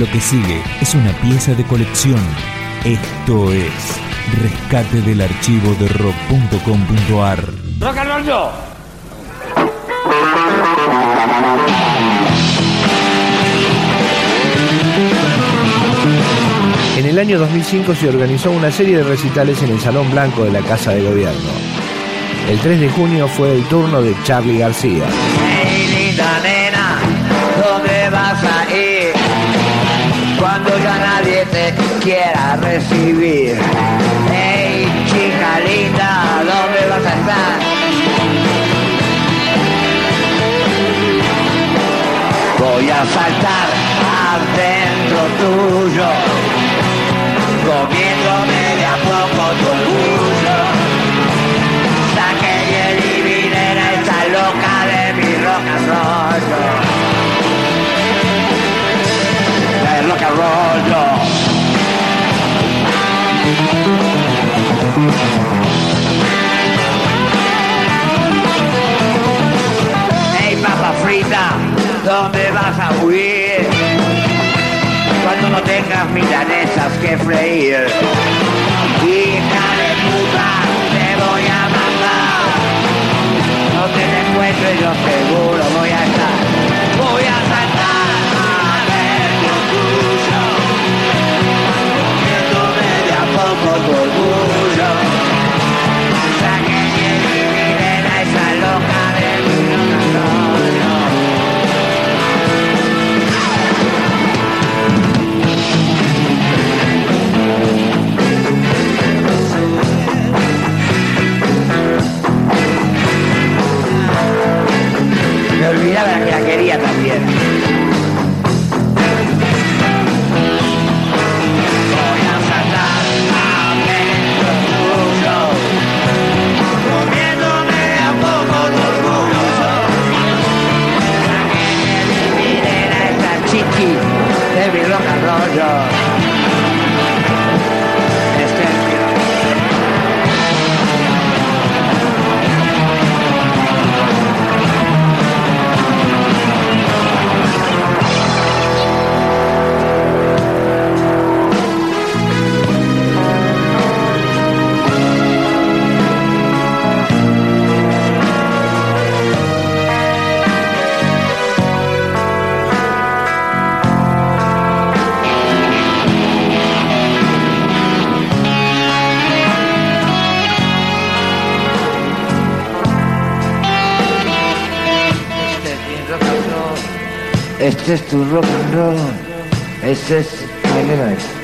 Lo que sigue es una pieza de colección. Esto es Rescate del archivo de rock.com.ar. ¡Rock and roll yo! En el año 2005 se organizó una serie de recitales en el Salón Blanco de la Casa de Gobierno. El 3 de junio fue el turno de Charlie García. Hey, linda nena, ¿dónde vas a ir? Recibir. Hey, chica linda, ¿dónde vas a estar? Voy a saltar adentro tuyo, comiéndome de a poco tu orgullo. Saque y eliminen a esta loca de mi rock and roll. De rock and roll. yo. Hey papa frita, ¿dónde vas a huir? Cuando no tengas milanesas que freír. Hija de puta, te voy a matar. No te encuentre, yo seguro voy a estar. Este es tu rock and roll. Este es my limit.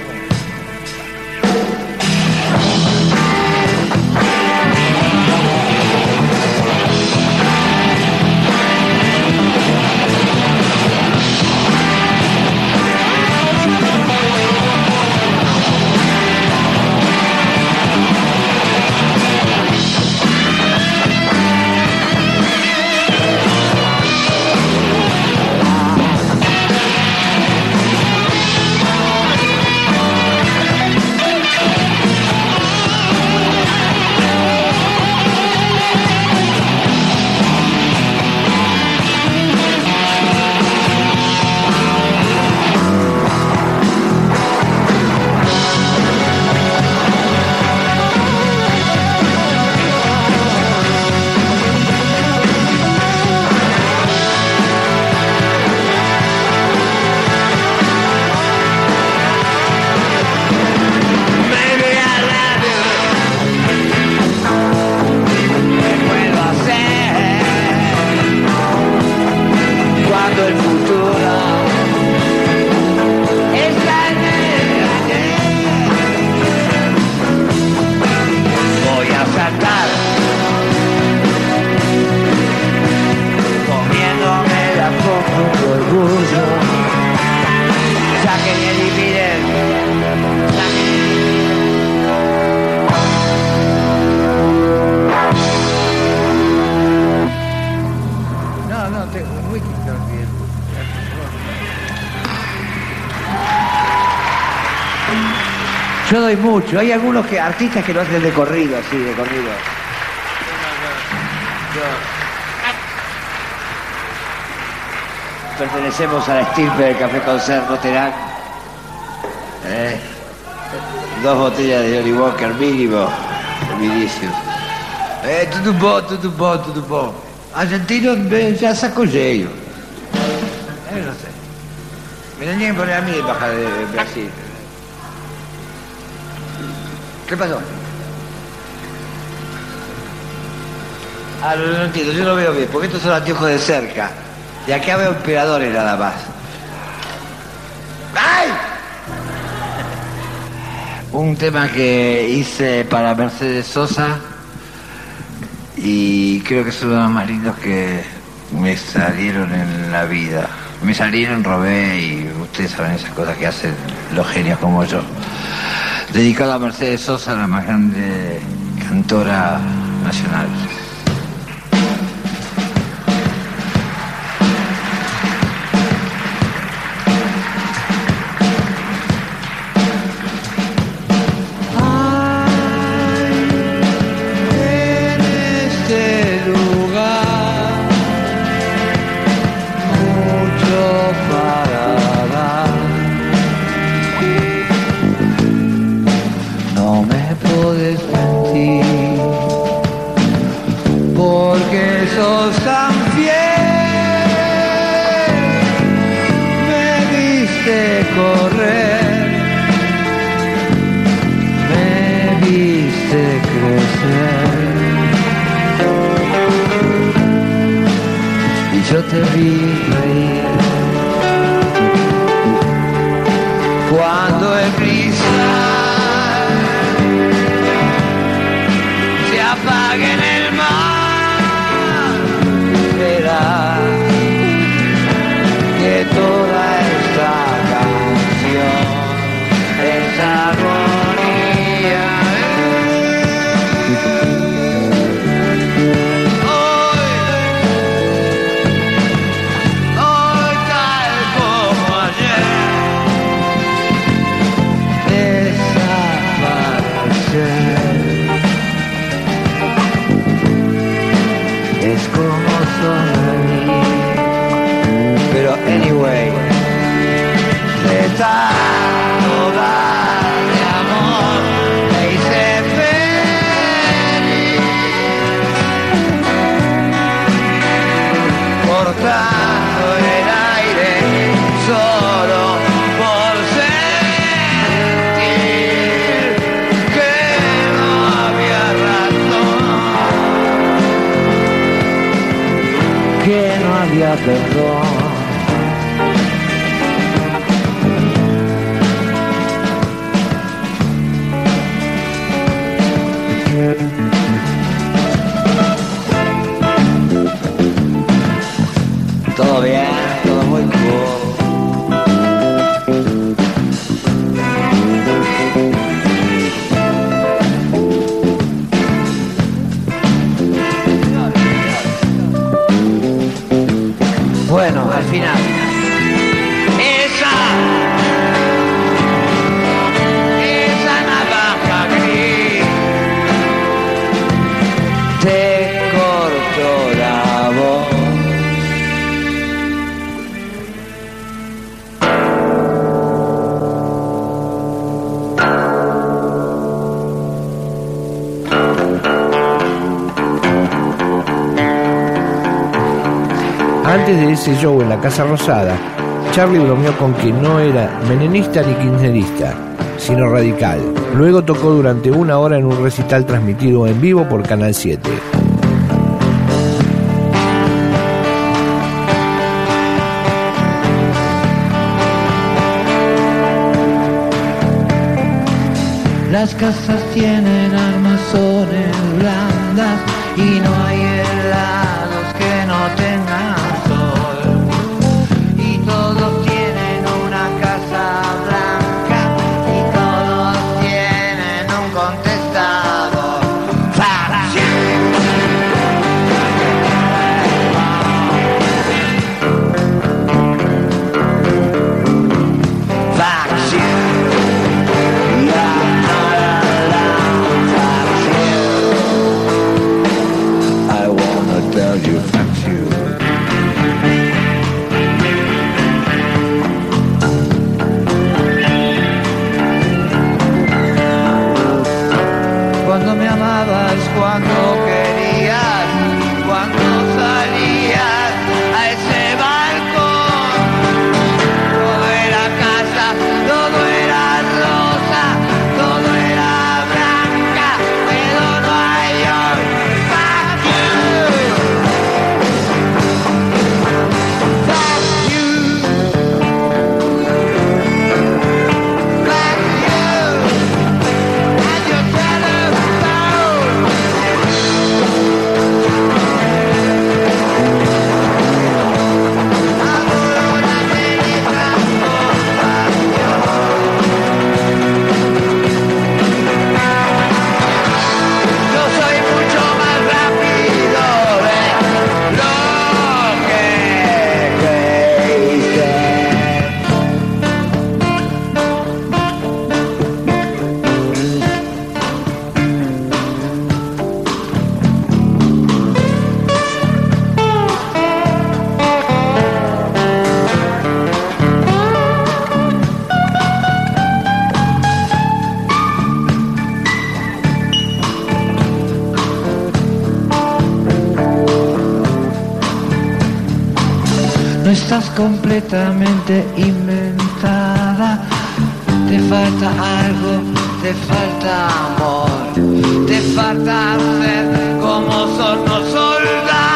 Doy mucho. Hay algunos que, artistas que lo hacen de corrido, así, de corrido. Pertenecemos a la estirpe del café con cerdo Terán. ¿Eh? Dos botellas de Johnny Walker mínimo. Vinicius. Eh, tudo bom, tudo bom, tudo bom. Argentino ya sacó lleno. Eh, no sé. Me tenían que poner a mí de embajada de Brasil. ¿Qué pasó? Ah, no, no entiendo, yo lo veo bien, porque estos son anteojos de cerca. Y acá veo emperadores nada más. ¡Ay! Un tema que hice para Mercedes Sosa y creo que es uno de los más lindos que me salieron en la vida. Me salieron, robé y ustedes saben esas cosas que hacen los genios como yo. Dedicado a Mercedes Sosa, la más grande cantora nacional. Yo te vi reír. Cuando el cristal se apague en el el aire solo por sentir que no había razón, que no había perdón. Todo bien, Antes de ese show en la Casa Rosada, Charlie bromeó con que no era menenista ni kirchnerista, sino radical. Luego tocó durante una hora en un recital transmitido en vivo por Canal 7. Las casas tienen armazones blandas y no hay estás completamente inventada. Te falta algo, te falta amor, te falta ser como son los soldados.